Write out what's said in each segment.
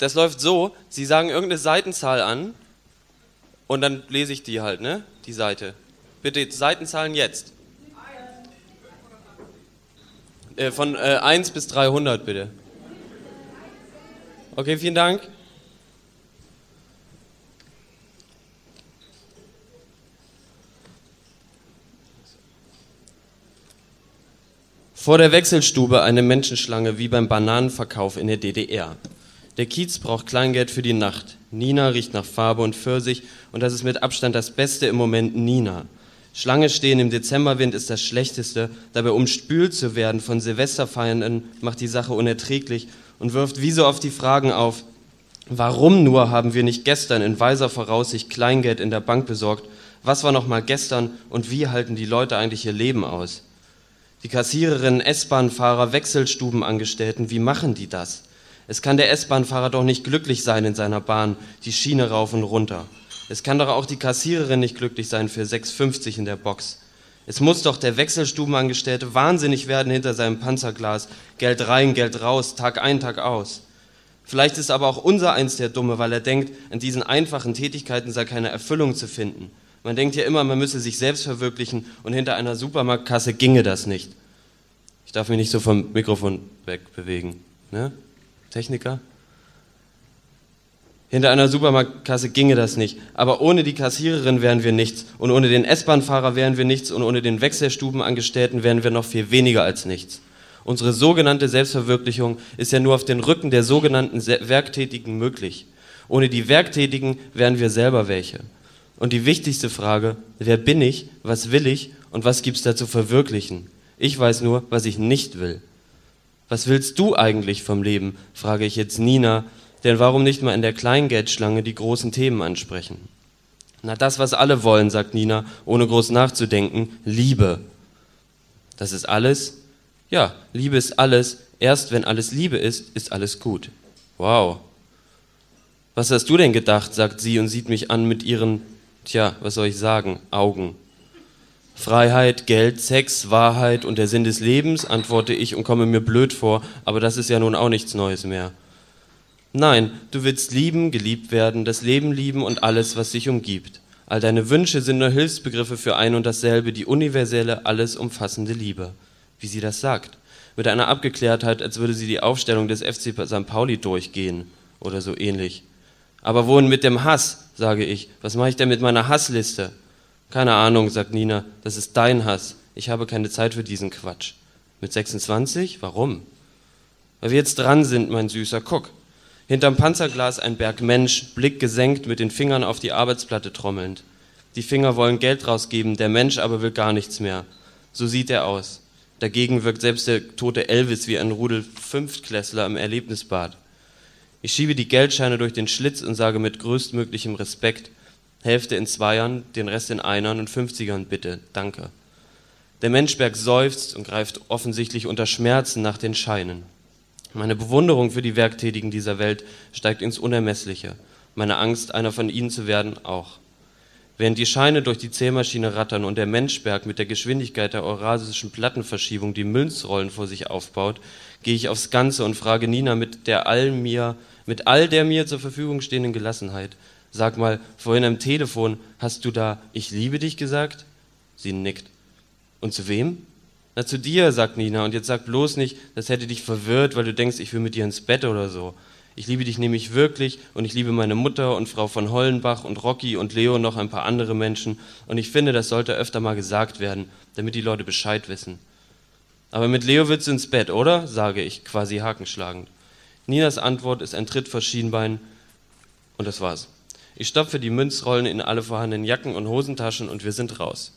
das läuft so, Sie sagen irgendeine Seitenzahl an und dann lese ich die halt, ne? Die Seite. Bitte Seitenzahlen jetzt. Äh, von äh, 1 bis 300 bitte. Okay, vielen Dank. Vor der Wechselstube eine Menschenschlange wie beim Bananenverkauf in der DDR. Der Kiez braucht Kleingeld für die Nacht. Nina riecht nach Farbe und Pfirsich und das ist mit Abstand das Beste im Moment Nina. Schlange stehen im Dezemberwind ist das Schlechteste, dabei umspült zu werden von Silvesterfeiernden macht die Sache unerträglich und wirft wie so oft die Fragen auf, warum nur haben wir nicht gestern in weiser Voraussicht Kleingeld in der Bank besorgt, was war noch mal gestern und wie halten die Leute eigentlich ihr Leben aus? Die Kassiererinnen, S-Bahn-Fahrer, Wechselstubenangestellten, wie machen die das? Es kann der S-Bahn-Fahrer doch nicht glücklich sein in seiner Bahn, die Schiene rauf und runter. Es kann doch auch die Kassiererin nicht glücklich sein für 6,50 in der Box. Es muss doch der Wechselstubenangestellte wahnsinnig werden hinter seinem Panzerglas. Geld rein, Geld raus, Tag ein, Tag aus. Vielleicht ist aber auch unser eins der Dumme, weil er denkt, an diesen einfachen Tätigkeiten sei keine Erfüllung zu finden. Man denkt ja immer, man müsse sich selbst verwirklichen und hinter einer Supermarktkasse ginge das nicht. Ich darf mich nicht so vom Mikrofon wegbewegen. Ne? Techniker? Hinter einer Supermarktkasse ginge das nicht. Aber ohne die Kassiererin wären wir nichts. Und ohne den S-Bahn-Fahrer wären wir nichts. Und ohne den Wechselstubenangestellten wären wir noch viel weniger als nichts. Unsere sogenannte Selbstverwirklichung ist ja nur auf den Rücken der sogenannten Werktätigen möglich. Ohne die Werktätigen wären wir selber welche. Und die wichtigste Frage, wer bin ich, was will ich und was gibt's da zu verwirklichen? Ich weiß nur, was ich nicht will. Was willst du eigentlich vom Leben? frage ich jetzt Nina, denn warum nicht mal in der Kleingeldschlange die großen Themen ansprechen? Na, das, was alle wollen, sagt Nina, ohne groß nachzudenken, Liebe. Das ist alles? Ja, Liebe ist alles. Erst wenn alles Liebe ist, ist alles gut. Wow. Was hast du denn gedacht, sagt sie und sieht mich an mit ihren Tja, was soll ich sagen? Augen. Freiheit, Geld, Sex, Wahrheit und der Sinn des Lebens, antworte ich und komme mir blöd vor, aber das ist ja nun auch nichts Neues mehr. Nein, du willst lieben, geliebt werden, das Leben lieben und alles, was sich umgibt. All deine Wünsche sind nur Hilfsbegriffe für ein und dasselbe, die universelle, alles umfassende Liebe. Wie sie das sagt. Mit einer Abgeklärtheit, als würde sie die Aufstellung des FC St. Pauli durchgehen oder so ähnlich. Aber wohin mit dem Hass, sage ich. Was mache ich denn mit meiner Hassliste? Keine Ahnung, sagt Nina, das ist dein Hass. Ich habe keine Zeit für diesen Quatsch. Mit 26? Warum? Weil wir jetzt dran sind, mein Süßer. Guck. Hinterm Panzerglas ein Berg Mensch, Blick gesenkt, mit den Fingern auf die Arbeitsplatte trommelnd. Die Finger wollen Geld rausgeben, der Mensch aber will gar nichts mehr. So sieht er aus. Dagegen wirkt selbst der tote Elvis wie ein Rudel Fünftklässler im Erlebnisbad. Ich schiebe die Geldscheine durch den Schlitz und sage mit größtmöglichem Respekt, Hälfte in Zweiern, den Rest in Einern und Fünfzigern bitte, danke. Der Menschberg seufzt und greift offensichtlich unter Schmerzen nach den Scheinen. Meine Bewunderung für die Werktätigen dieser Welt steigt ins Unermessliche, meine Angst, einer von ihnen zu werden, auch. Während die Scheine durch die Zählmaschine rattern und der Menschberg mit der Geschwindigkeit der eurasischen Plattenverschiebung die Münzrollen vor sich aufbaut, gehe ich aufs Ganze und frage Nina mit der all mir mit all der mir zur Verfügung stehenden Gelassenheit. Sag mal, vorhin am Telefon hast du da Ich liebe dich gesagt? Sie nickt. Und zu wem? Na, zu dir, sagt Nina. Und jetzt sag bloß nicht, das hätte dich verwirrt, weil du denkst, ich will mit dir ins Bett oder so. Ich liebe dich nämlich wirklich und ich liebe meine Mutter und Frau von Hollenbach und Rocky und Leo und noch ein paar andere Menschen. Und ich finde, das sollte öfter mal gesagt werden, damit die Leute Bescheid wissen. Aber mit Leo willst du ins Bett, oder? sage ich, quasi hakenschlagend. Ninas Antwort ist ein Tritt vor Schienbein und das war's. Ich stopfe die Münzrollen in alle vorhandenen Jacken und Hosentaschen und wir sind raus.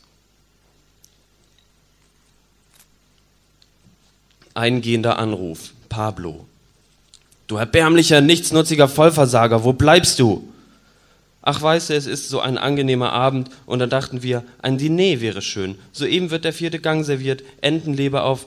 Eingehender Anruf. Pablo. Du erbärmlicher, nichtsnutziger Vollversager, wo bleibst du? Ach, weißt du, es ist so ein angenehmer Abend und dann dachten wir, ein Diner wäre schön. Soeben wird der vierte Gang serviert, Entenleber auf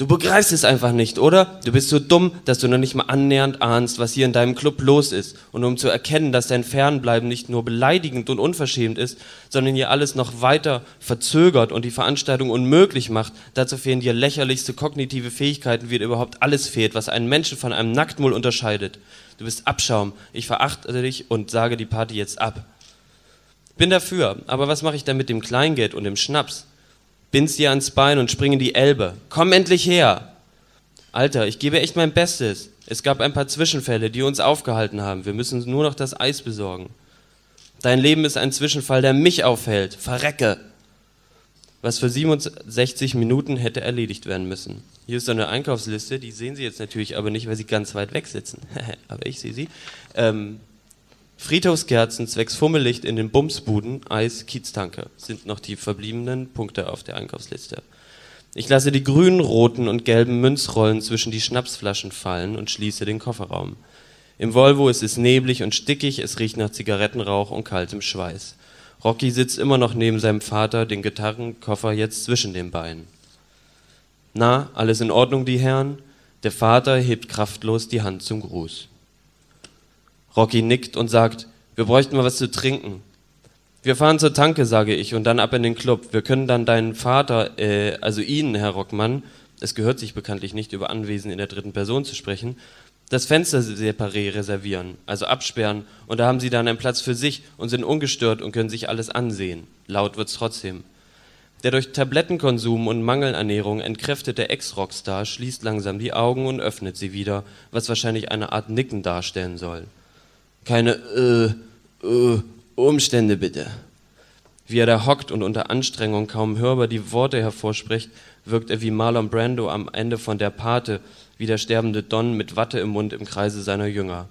Du begreifst es einfach nicht, oder? Du bist so dumm, dass du noch nicht mal annähernd ahnst, was hier in deinem Club los ist. Und um zu erkennen, dass dein Fernbleiben nicht nur beleidigend und unverschämt ist, sondern hier alles noch weiter verzögert und die Veranstaltung unmöglich macht, dazu fehlen dir lächerlichste kognitive Fähigkeiten, wie dir überhaupt alles fehlt, was einen Menschen von einem Nacktmull unterscheidet. Du bist Abschaum. Ich verachte dich und sage die Party jetzt ab. Bin dafür, aber was mache ich denn mit dem Kleingeld und dem Schnaps? Bind's dir ans Bein und spring in die Elbe. Komm endlich her! Alter, ich gebe echt mein Bestes. Es gab ein paar Zwischenfälle, die uns aufgehalten haben. Wir müssen nur noch das Eis besorgen. Dein Leben ist ein Zwischenfall, der mich aufhält. Verrecke! Was für 67 Minuten hätte erledigt werden müssen. Hier ist so eine Einkaufsliste, die sehen Sie jetzt natürlich aber nicht, weil Sie ganz weit weg sitzen. aber ich sehe sie. Ähm, Friedhofskerzen zwecks Fummellicht in den Bumsbuden, Eis, Kieztanke sind noch die verbliebenen Punkte auf der Einkaufsliste. Ich lasse die grünen, roten und gelben Münzrollen zwischen die Schnapsflaschen fallen und schließe den Kofferraum. Im Volvo ist es neblig und stickig, es riecht nach Zigarettenrauch und kaltem Schweiß. Rocky sitzt immer noch neben seinem Vater, den Gitarrenkoffer jetzt zwischen den Beinen. Na, alles in Ordnung, die Herren? Der Vater hebt kraftlos die Hand zum Gruß. Rocky nickt und sagt, wir bräuchten mal was zu trinken. Wir fahren zur Tanke, sage ich, und dann ab in den Club. Wir können dann deinen Vater, äh, also Ihnen, Herr Rockmann, es gehört sich bekanntlich nicht, über Anwesen in der dritten Person zu sprechen, das Fenster separé reservieren, also absperren, und da haben sie dann einen Platz für sich und sind ungestört und können sich alles ansehen. Laut wird's trotzdem. Der durch Tablettenkonsum und Mangelernährung entkräftete Ex-Rockstar schließt langsam die Augen und öffnet sie wieder, was wahrscheinlich eine Art Nicken darstellen soll. Keine äh, äh, Umstände bitte. Wie er da hockt und unter Anstrengung kaum hörbar die Worte hervorspricht, wirkt er wie Marlon Brando am Ende von Der Pate, wie der sterbende Don mit Watte im Mund im Kreise seiner Jünger.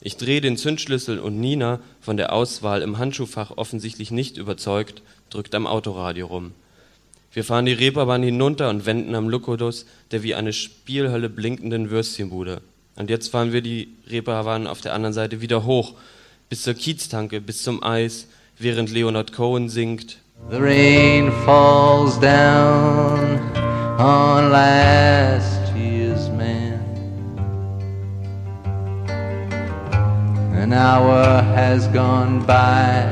Ich drehe den Zündschlüssel und Nina, von der Auswahl im Handschuhfach offensichtlich nicht überzeugt, drückt am Autoradio rum. Wir fahren die Reeperbahn hinunter und wenden am Lukodus, der wie eine Spielhölle blinkenden Würstchenbude. Und jetzt fahren wir die Reeperbahn auf der anderen Seite wieder hoch, bis zur Kieztanke, bis zum Eis, während Leonard Cohen singt. The rain falls down on last year's man. An hour has gone by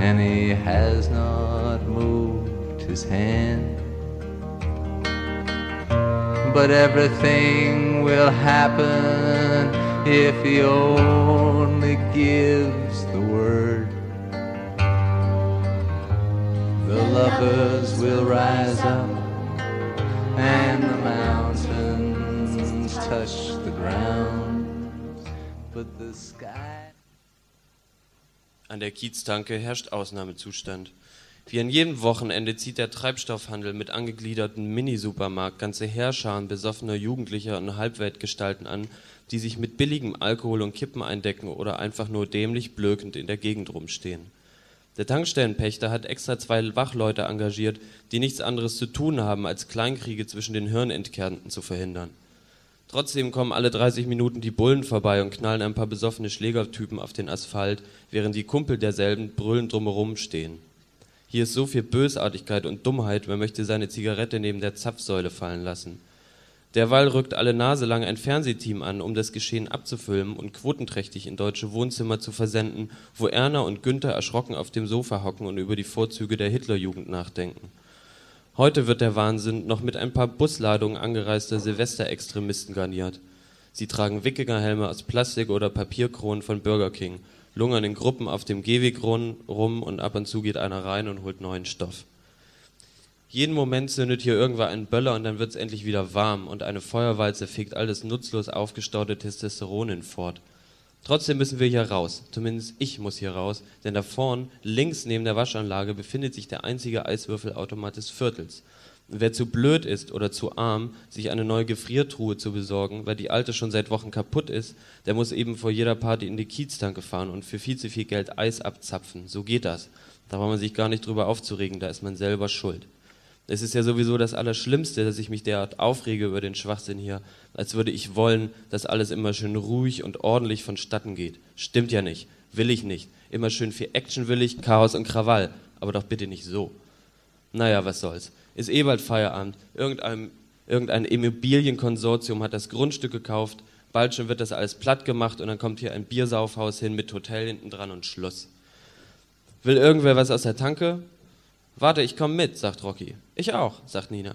and he has not moved his hand. But everything will happen if he only gives the word. The lovers will rise up and the mountains touch the ground, but the sky. An der Kieztanke herrscht Ausnahmezustand. Wie an jedem Wochenende zieht der Treibstoffhandel mit angegliederten Mini-Supermarkt ganze Heerscharen besoffener Jugendlicher und Halbweltgestalten an, die sich mit billigem Alkohol und Kippen eindecken oder einfach nur dämlich blökend in der Gegend rumstehen. Der Tankstellenpächter hat extra zwei Wachleute engagiert, die nichts anderes zu tun haben, als Kleinkriege zwischen den Hirnentkernten zu verhindern. Trotzdem kommen alle 30 Minuten die Bullen vorbei und knallen ein paar besoffene Schlägertypen auf den Asphalt, während die Kumpel derselben brüllend drumherum stehen. Hier ist so viel Bösartigkeit und Dummheit, man möchte seine Zigarette neben der Zapfsäule fallen lassen. Derweil rückt alle Nase lang ein Fernsehteam an, um das Geschehen abzufilmen und quotenträchtig in deutsche Wohnzimmer zu versenden, wo Erna und Günther erschrocken auf dem Sofa hocken und über die Vorzüge der Hitlerjugend nachdenken. Heute wird der Wahnsinn noch mit ein paar Busladungen angereister Silvesterextremisten garniert. Sie tragen Wikingerhelme aus Plastik oder Papierkronen von Burger King lungern in Gruppen auf dem Gehweg rum und ab und zu geht einer rein und holt neuen Stoff. Jeden Moment zündet hier irgendwer einen Böller und dann wird es endlich wieder warm und eine Feuerwalze fegt all das nutzlos aufgestaute Testosteron hinfort. Trotzdem müssen wir hier raus. Zumindest ich muss hier raus, denn da vorn, links neben der Waschanlage, befindet sich der einzige Eiswürfelautomat des Viertels. Wer zu blöd ist oder zu arm, sich eine neue Gefriertruhe zu besorgen, weil die alte schon seit Wochen kaputt ist, der muss eben vor jeder Party in die Kieztanke fahren und für viel zu viel Geld Eis abzapfen. So geht das. Da braucht man sich gar nicht drüber aufzuregen, da ist man selber schuld. Es ist ja sowieso das Allerschlimmste, dass ich mich derart aufrege über den Schwachsinn hier, als würde ich wollen, dass alles immer schön ruhig und ordentlich vonstatten geht. Stimmt ja nicht, will ich nicht. Immer schön viel Action will ich, Chaos und Krawall, aber doch bitte nicht so. Naja, was soll's ist eh bald Feierabend. Irgendein, irgendein Immobilienkonsortium hat das Grundstück gekauft. Bald schon wird das alles platt gemacht und dann kommt hier ein Biersaufhaus hin mit Hotel hinten dran und Schluss. Will irgendwer was aus der Tanke? Warte, ich komm mit, sagt Rocky. Ich auch, sagt Nina.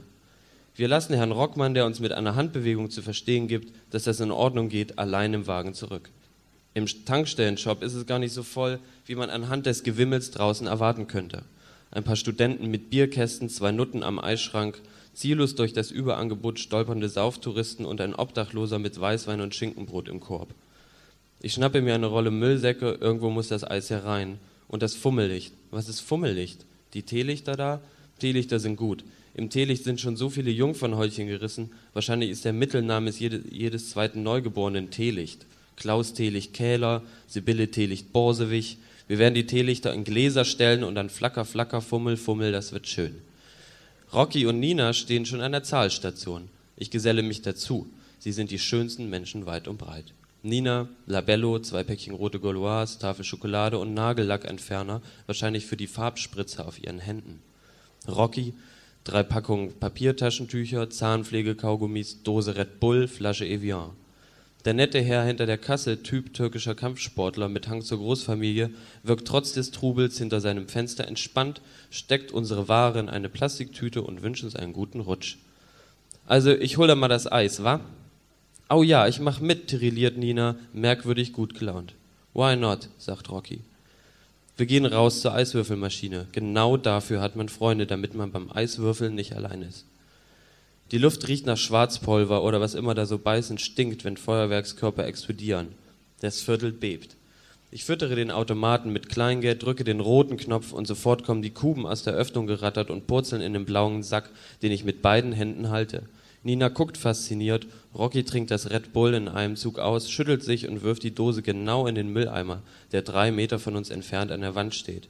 Wir lassen Herrn Rockmann, der uns mit einer Handbewegung zu verstehen gibt, dass das in Ordnung geht, allein im Wagen zurück. Im Tankstellenshop ist es gar nicht so voll, wie man anhand des Gewimmels draußen erwarten könnte. Ein paar Studenten mit Bierkästen, zwei Nutten am Eisschrank, ziellos durch das Überangebot stolpernde Sauftouristen und ein Obdachloser mit Weißwein und Schinkenbrot im Korb. Ich schnappe mir eine Rolle Müllsäcke, irgendwo muss das Eis herein. Und das Fummellicht. Was ist Fummellicht? Die Teelichter da? Teelichter sind gut. Im Teelicht sind schon so viele Jungfernhäutchen gerissen, wahrscheinlich ist der Mittelname jedes, jedes zweiten Neugeborenen Teelicht. Klaus Teelicht Kähler, Sibylle Teelicht Borsewich. Wir werden die Teelichter in Gläser stellen und dann flacker, flacker, fummel, fummel, das wird schön. Rocky und Nina stehen schon an der Zahlstation. Ich geselle mich dazu. Sie sind die schönsten Menschen weit und breit. Nina, Labello, zwei Päckchen rote Gauloise, Tafel Schokolade und Nagellackentferner, wahrscheinlich für die Farbspritze auf ihren Händen. Rocky, drei Packungen Papiertaschentücher, Zahnpflegekaugummis, Dose Red Bull, Flasche Evian. Der nette Herr hinter der Kasse, Typ türkischer Kampfsportler mit Hang zur Großfamilie, wirkt trotz des Trubels hinter seinem Fenster entspannt, steckt unsere Ware in eine Plastiktüte und wünscht uns einen guten Rutsch. Also, ich hol da mal das Eis, wa? Oh ja, ich mach mit, tirilliert Nina, merkwürdig gut gelaunt. Why not? sagt Rocky. Wir gehen raus zur Eiswürfelmaschine. Genau dafür hat man Freunde, damit man beim Eiswürfeln nicht allein ist. Die Luft riecht nach Schwarzpulver oder was immer da so beißend stinkt, wenn Feuerwerkskörper explodieren. Das Viertel bebt. Ich füttere den Automaten mit Kleingeld, drücke den roten Knopf und sofort kommen die Kuben aus der Öffnung gerattert und purzeln in den blauen Sack, den ich mit beiden Händen halte. Nina guckt fasziniert, Rocky trinkt das Red Bull in einem Zug aus, schüttelt sich und wirft die Dose genau in den Mülleimer, der drei Meter von uns entfernt an der Wand steht.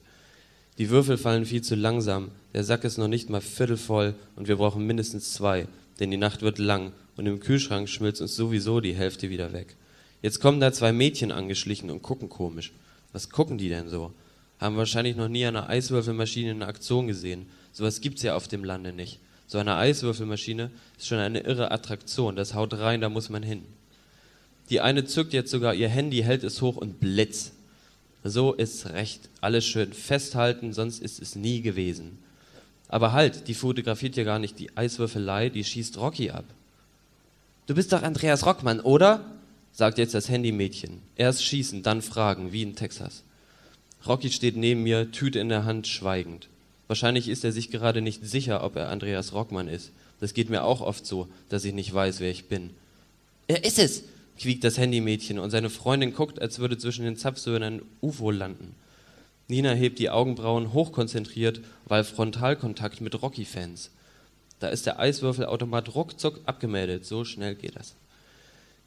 Die Würfel fallen viel zu langsam, der Sack ist noch nicht mal viertelvoll und wir brauchen mindestens zwei, denn die Nacht wird lang und im Kühlschrank schmilzt uns sowieso die Hälfte wieder weg. Jetzt kommen da zwei Mädchen angeschlichen und gucken komisch. Was gucken die denn so? Haben wahrscheinlich noch nie eine Eiswürfelmaschine in Aktion gesehen. Sowas gibt's ja auf dem Lande nicht. So eine Eiswürfelmaschine ist schon eine irre Attraktion. Das haut rein, da muss man hin. Die eine zückt jetzt sogar ihr Handy, hält es hoch und blitz. So ist recht. Alles schön festhalten, sonst ist es nie gewesen. Aber halt, die fotografiert ja gar nicht die Eiswürfelei, die schießt Rocky ab. Du bist doch Andreas Rockmann, oder? sagt jetzt das Handymädchen. Erst schießen, dann fragen, wie in Texas. Rocky steht neben mir, Tüte in der Hand, schweigend. Wahrscheinlich ist er sich gerade nicht sicher, ob er Andreas Rockmann ist. Das geht mir auch oft so, dass ich nicht weiß, wer ich bin. Er ist es, quiekt das Handymädchen und seine Freundin guckt, als würde zwischen den Zapfsöhnen ein UFO landen. Nina hebt die Augenbrauen hochkonzentriert, weil Frontalkontakt mit Rocky-Fans. Da ist der Eiswürfelautomat ruckzuck abgemeldet. So schnell geht das.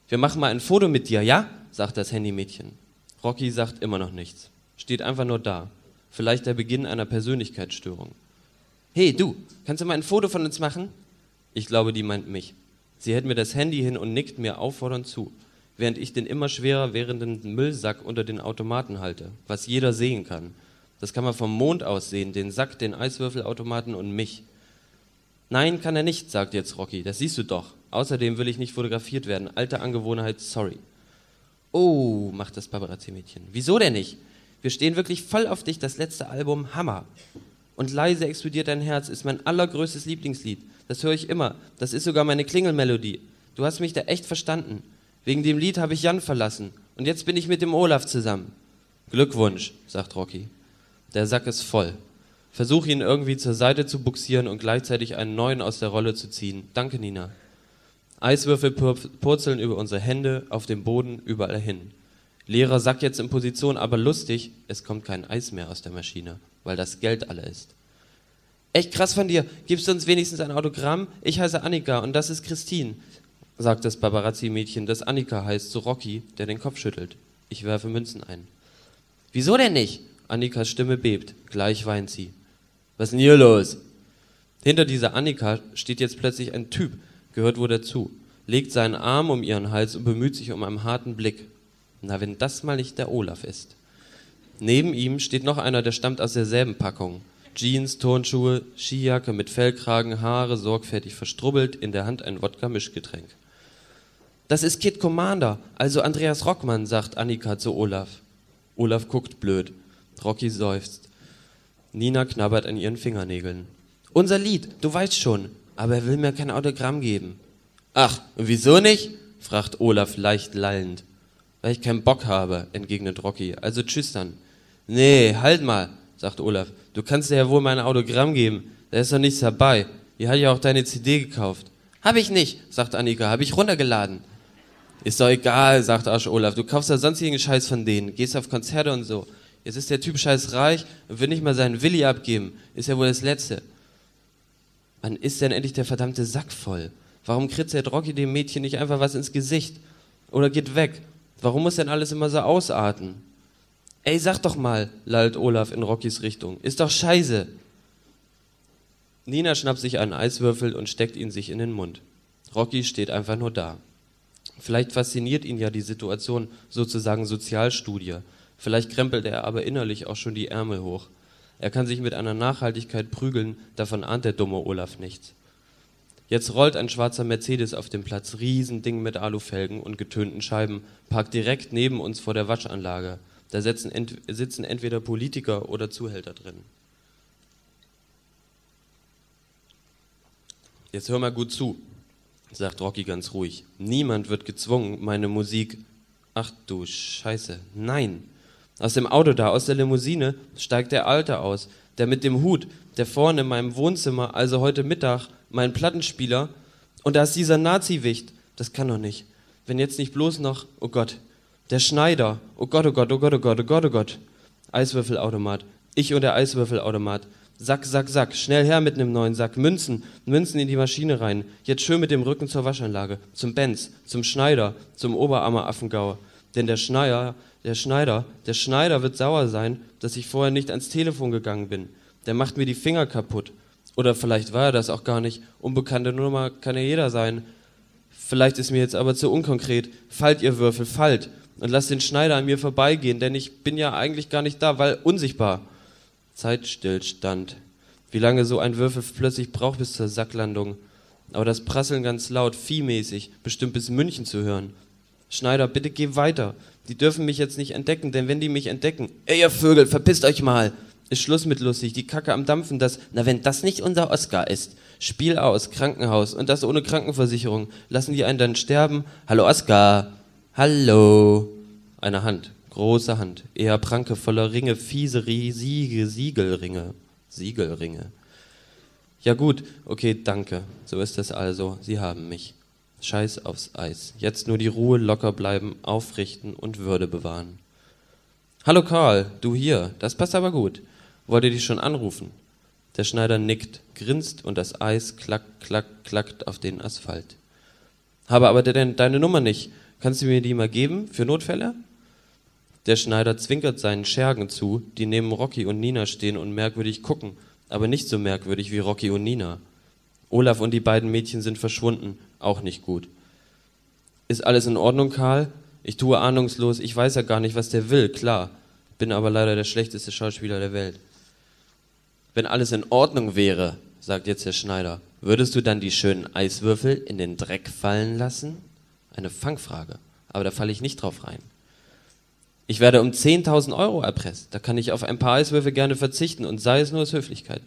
Wir machen mal ein Foto mit dir, ja? sagt das Handymädchen. Rocky sagt immer noch nichts. Steht einfach nur da. Vielleicht der Beginn einer Persönlichkeitsstörung. Hey, du, kannst du mal ein Foto von uns machen? Ich glaube, die meint mich. Sie hält mir das Handy hin und nickt mir auffordernd zu, während ich den immer schwerer werdenden Müllsack unter den Automaten halte, was jeder sehen kann. Das kann man vom Mond aus sehen, den Sack, den Eiswürfelautomaten und mich. Nein, kann er nicht, sagt jetzt Rocky, das siehst du doch. Außerdem will ich nicht fotografiert werden. Alte Angewohnheit, sorry. Oh, macht das Paparazzi-Mädchen. Wieso denn nicht? Wir stehen wirklich voll auf dich, das letzte Album, Hammer. Und leise explodiert dein Herz ist mein allergrößtes Lieblingslied. Das höre ich immer. Das ist sogar meine Klingelmelodie. Du hast mich da echt verstanden. Wegen dem Lied habe ich Jan verlassen. Und jetzt bin ich mit dem Olaf zusammen. Glückwunsch, sagt Rocky. Der Sack ist voll. Versuch ihn irgendwie zur Seite zu buxieren und gleichzeitig einen neuen aus der Rolle zu ziehen. Danke, Nina. Eiswürfel purzeln über unsere Hände, auf dem Boden, überall hin. Lehrer sagt jetzt in Position, aber lustig, es kommt kein Eis mehr aus der Maschine, weil das Geld alle ist. Echt krass von dir. Gibst du uns wenigstens ein Autogramm? Ich heiße Annika und das ist Christine, sagt das Barbarazzi-Mädchen, das Annika heißt, zu Rocky, der den Kopf schüttelt. Ich werfe Münzen ein. Wieso denn nicht? Annikas Stimme bebt. Gleich weint sie. Was ist denn hier los? Hinter dieser Annika steht jetzt plötzlich ein Typ, gehört wohl dazu, legt seinen Arm um ihren Hals und bemüht sich um einen harten Blick. Na, wenn das mal nicht der Olaf ist. Neben ihm steht noch einer, der stammt aus derselben Packung. Jeans, Turnschuhe, Skijacke mit Fellkragen, Haare sorgfältig verstrubbelt, in der Hand ein Wodka-Mischgetränk. Das ist Kid Commander, also Andreas Rockmann, sagt Annika zu Olaf. Olaf guckt blöd. Rocky seufzt. Nina knabbert an ihren Fingernägeln. Unser Lied, du weißt schon. aber er will mir kein Autogramm geben. Ach, wieso nicht? fragt Olaf leicht lallend. Weil ich keinen Bock habe, entgegnet Rocky. Also tschüss dann. Nee, halt mal, sagt Olaf. Du kannst dir ja wohl mein Autogramm geben. Da ist doch nichts dabei. Ihr hat ja auch deine CD gekauft. Hab ich nicht, sagt Annika. Hab ich runtergeladen. Ist doch egal, sagt Arsch Olaf. Du kaufst ja sonstigen Scheiß von denen. Gehst auf Konzerte und so. Jetzt ist der Typ scheiß reich und will nicht mal seinen Willi abgeben. Ist ja wohl das Letzte. Wann ist denn endlich der verdammte Sack voll? Warum kritzelt Rocky dem Mädchen nicht einfach was ins Gesicht? Oder geht weg? Warum muss denn alles immer so ausarten? Ey, sag doch mal, lallt Olaf in Rockys Richtung. Ist doch scheiße. Nina schnappt sich einen Eiswürfel und steckt ihn sich in den Mund. Rocky steht einfach nur da. Vielleicht fasziniert ihn ja die Situation, sozusagen Sozialstudie. Vielleicht krempelt er aber innerlich auch schon die Ärmel hoch. Er kann sich mit einer Nachhaltigkeit prügeln, davon ahnt der dumme Olaf nichts. Jetzt rollt ein schwarzer Mercedes auf dem Platz, Riesending mit Alufelgen und getönten Scheiben, parkt direkt neben uns vor der Waschanlage. Da ent sitzen entweder Politiker oder Zuhälter drin. Jetzt hör mal gut zu, sagt Rocky ganz ruhig. Niemand wird gezwungen, meine Musik. Ach du Scheiße, nein. Aus dem Auto da, aus der Limousine, steigt der Alte aus, der mit dem Hut, der vorne in meinem Wohnzimmer, also heute Mittag, mein Plattenspieler, und da ist dieser Nazi-Wicht. Das kann doch nicht. Wenn jetzt nicht bloß noch, oh Gott, der Schneider, oh Gott, oh Gott, oh Gott, oh Gott, oh Gott, oh Gott. Eiswürfelautomat. Ich und der Eiswürfelautomat. Sack, Sack, Sack. Schnell her mit einem neuen Sack. Münzen, Münzen in die Maschine rein. Jetzt schön mit dem Rücken zur Waschanlage. Zum Benz, zum Schneider, zum Oberammer Affengau. Denn der Schneider, der Schneider, der Schneider wird sauer sein, dass ich vorher nicht ans Telefon gegangen bin. Der macht mir die Finger kaputt. Oder vielleicht war er das auch gar nicht. Unbekannte Nummer kann ja jeder sein. Vielleicht ist mir jetzt aber zu unkonkret. Fallt ihr Würfel, fallt. Und lasst den Schneider an mir vorbeigehen, denn ich bin ja eigentlich gar nicht da, weil unsichtbar. Zeitstillstand. Wie lange so ein Würfel plötzlich braucht bis zur Sacklandung. Aber das Prasseln ganz laut, viehmäßig, bestimmt bis München zu hören. Schneider, bitte geh weiter. Die dürfen mich jetzt nicht entdecken, denn wenn die mich entdecken, ey ihr Vögel, verpisst euch mal. Ist Schluss mit lustig, die Kacke am Dampfen, das, na wenn das nicht unser Oscar ist. Spiel aus, Krankenhaus und das ohne Krankenversicherung. Lassen die einen dann sterben? Hallo Oscar. Hallo. Eine Hand, große Hand, eher Pranke voller Ringe, fiese, riesige Siegelringe. Siegelringe. Ja gut, okay, danke. So ist es also. Sie haben mich. Scheiß aufs Eis. Jetzt nur die Ruhe, locker bleiben, aufrichten und Würde bewahren. Hallo Karl, du hier. Das passt aber gut. Wollt ihr dich schon anrufen? Der Schneider nickt, grinst und das Eis klackt, klackt, klackt auf den Asphalt. Habe aber de deine Nummer nicht. Kannst du mir die mal geben für Notfälle? Der Schneider zwinkert seinen Schergen zu, die neben Rocky und Nina stehen und merkwürdig gucken, aber nicht so merkwürdig wie Rocky und Nina. Olaf und die beiden Mädchen sind verschwunden, auch nicht gut. Ist alles in Ordnung, Karl? Ich tue ahnungslos, ich weiß ja gar nicht, was der will, klar. Bin aber leider der schlechteste Schauspieler der Welt. Wenn alles in Ordnung wäre, sagt jetzt der Schneider, würdest du dann die schönen Eiswürfel in den Dreck fallen lassen? Eine Fangfrage, aber da falle ich nicht drauf rein. Ich werde um 10.000 Euro erpresst. Da kann ich auf ein paar Eiswürfel gerne verzichten und sei es nur aus Höflichkeit.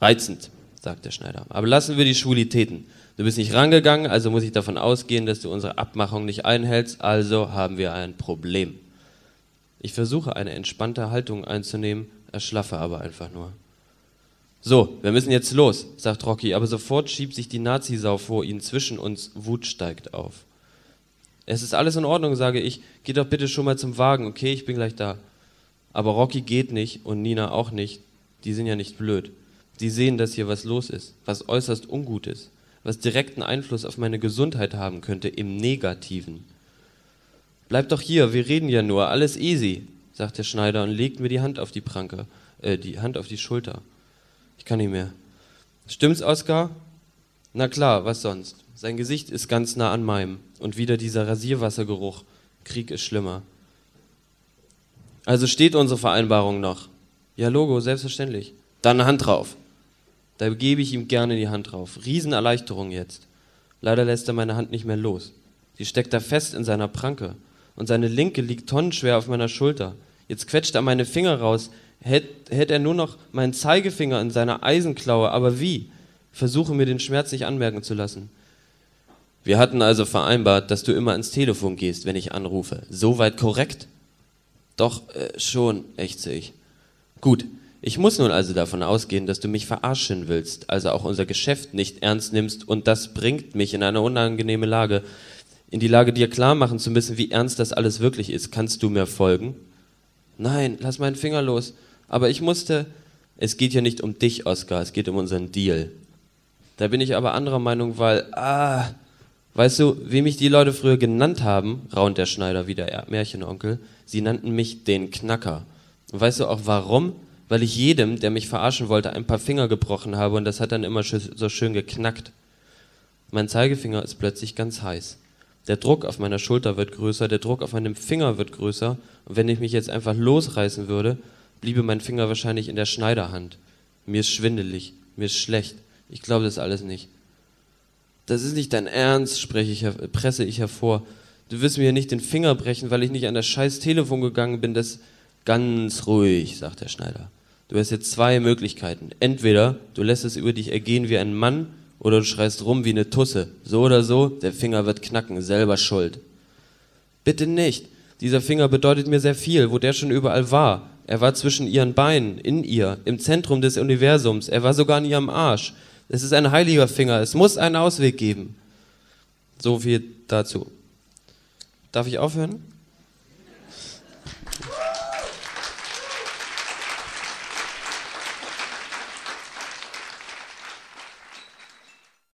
Reizend, sagt der Schneider. Aber lassen wir die Schwulitäten. Du bist nicht rangegangen, also muss ich davon ausgehen, dass du unsere Abmachung nicht einhältst, also haben wir ein Problem. Ich versuche eine entspannte Haltung einzunehmen, erschlaffe aber einfach nur. So, wir müssen jetzt los, sagt Rocky, aber sofort schiebt sich die Nazisau vor ihn zwischen uns, Wut steigt auf. Es ist alles in Ordnung, sage ich. Geh doch bitte schon mal zum Wagen, okay? Ich bin gleich da. Aber Rocky geht nicht und Nina auch nicht. Die sind ja nicht blöd. Die sehen, dass hier was los ist, was äußerst ungut ist, was direkten Einfluss auf meine Gesundheit haben könnte, im Negativen. Bleib doch hier, wir reden ja nur, alles easy, sagt der Schneider und legt mir die Hand auf die Pranke, äh, die Hand auf die Schulter. Ich kann nicht mehr. Stimmt's, Oskar? Na klar, was sonst? Sein Gesicht ist ganz nah an meinem und wieder dieser Rasierwassergeruch. Krieg ist schlimmer. Also steht unsere Vereinbarung noch. Ja, Logo, selbstverständlich. Dann eine Hand drauf. Da gebe ich ihm gerne die Hand drauf. Riesenerleichterung jetzt. Leider lässt er meine Hand nicht mehr los. Sie steckt da fest in seiner Pranke. Und seine linke liegt tonnenschwer auf meiner Schulter. Jetzt quetscht er meine Finger raus. Hält, hält er nur noch meinen Zeigefinger in seiner Eisenklaue. Aber wie? Versuche mir den Schmerz nicht anmerken zu lassen. Wir hatten also vereinbart, dass du immer ans Telefon gehst, wenn ich anrufe. Soweit korrekt? Doch, äh, schon, ächze ich. Gut, ich muss nun also davon ausgehen, dass du mich verarschen willst, also auch unser Geschäft nicht ernst nimmst und das bringt mich in eine unangenehme Lage, in die Lage, dir klar machen zu müssen, wie ernst das alles wirklich ist. Kannst du mir folgen? Nein, lass meinen Finger los. Aber ich musste. Es geht ja nicht um dich, Oskar, es geht um unseren Deal. Da bin ich aber anderer Meinung, weil, ah, weißt du, wie mich die Leute früher genannt haben, raunt der Schneider wie der Märchenonkel, sie nannten mich den Knacker. Und weißt du auch warum? Weil ich jedem, der mich verarschen wollte, ein paar Finger gebrochen habe und das hat dann immer so schön geknackt. Mein Zeigefinger ist plötzlich ganz heiß. Der Druck auf meiner Schulter wird größer, der Druck auf meinem Finger wird größer. Und wenn ich mich jetzt einfach losreißen würde, bliebe mein Finger wahrscheinlich in der Schneiderhand. Mir ist schwindelig, mir ist schlecht. Ich glaube das alles nicht. Das ist nicht dein Ernst, spreche ich, presse ich hervor. Du wirst mir nicht den Finger brechen, weil ich nicht an das scheiß Telefon gegangen bin. Das ganz ruhig, sagt der Schneider. Du hast jetzt zwei Möglichkeiten. Entweder du lässt es über dich ergehen wie ein Mann oder du schreist rum wie eine Tusse. So oder so, der Finger wird knacken, selber schuld. Bitte nicht. Dieser Finger bedeutet mir sehr viel, wo der schon überall war. Er war zwischen ihren Beinen, in ihr, im Zentrum des Universums. Er war sogar in ihrem Arsch. Es ist ein heiliger Finger. Es muss einen Ausweg geben. So viel dazu. Darf ich aufhören?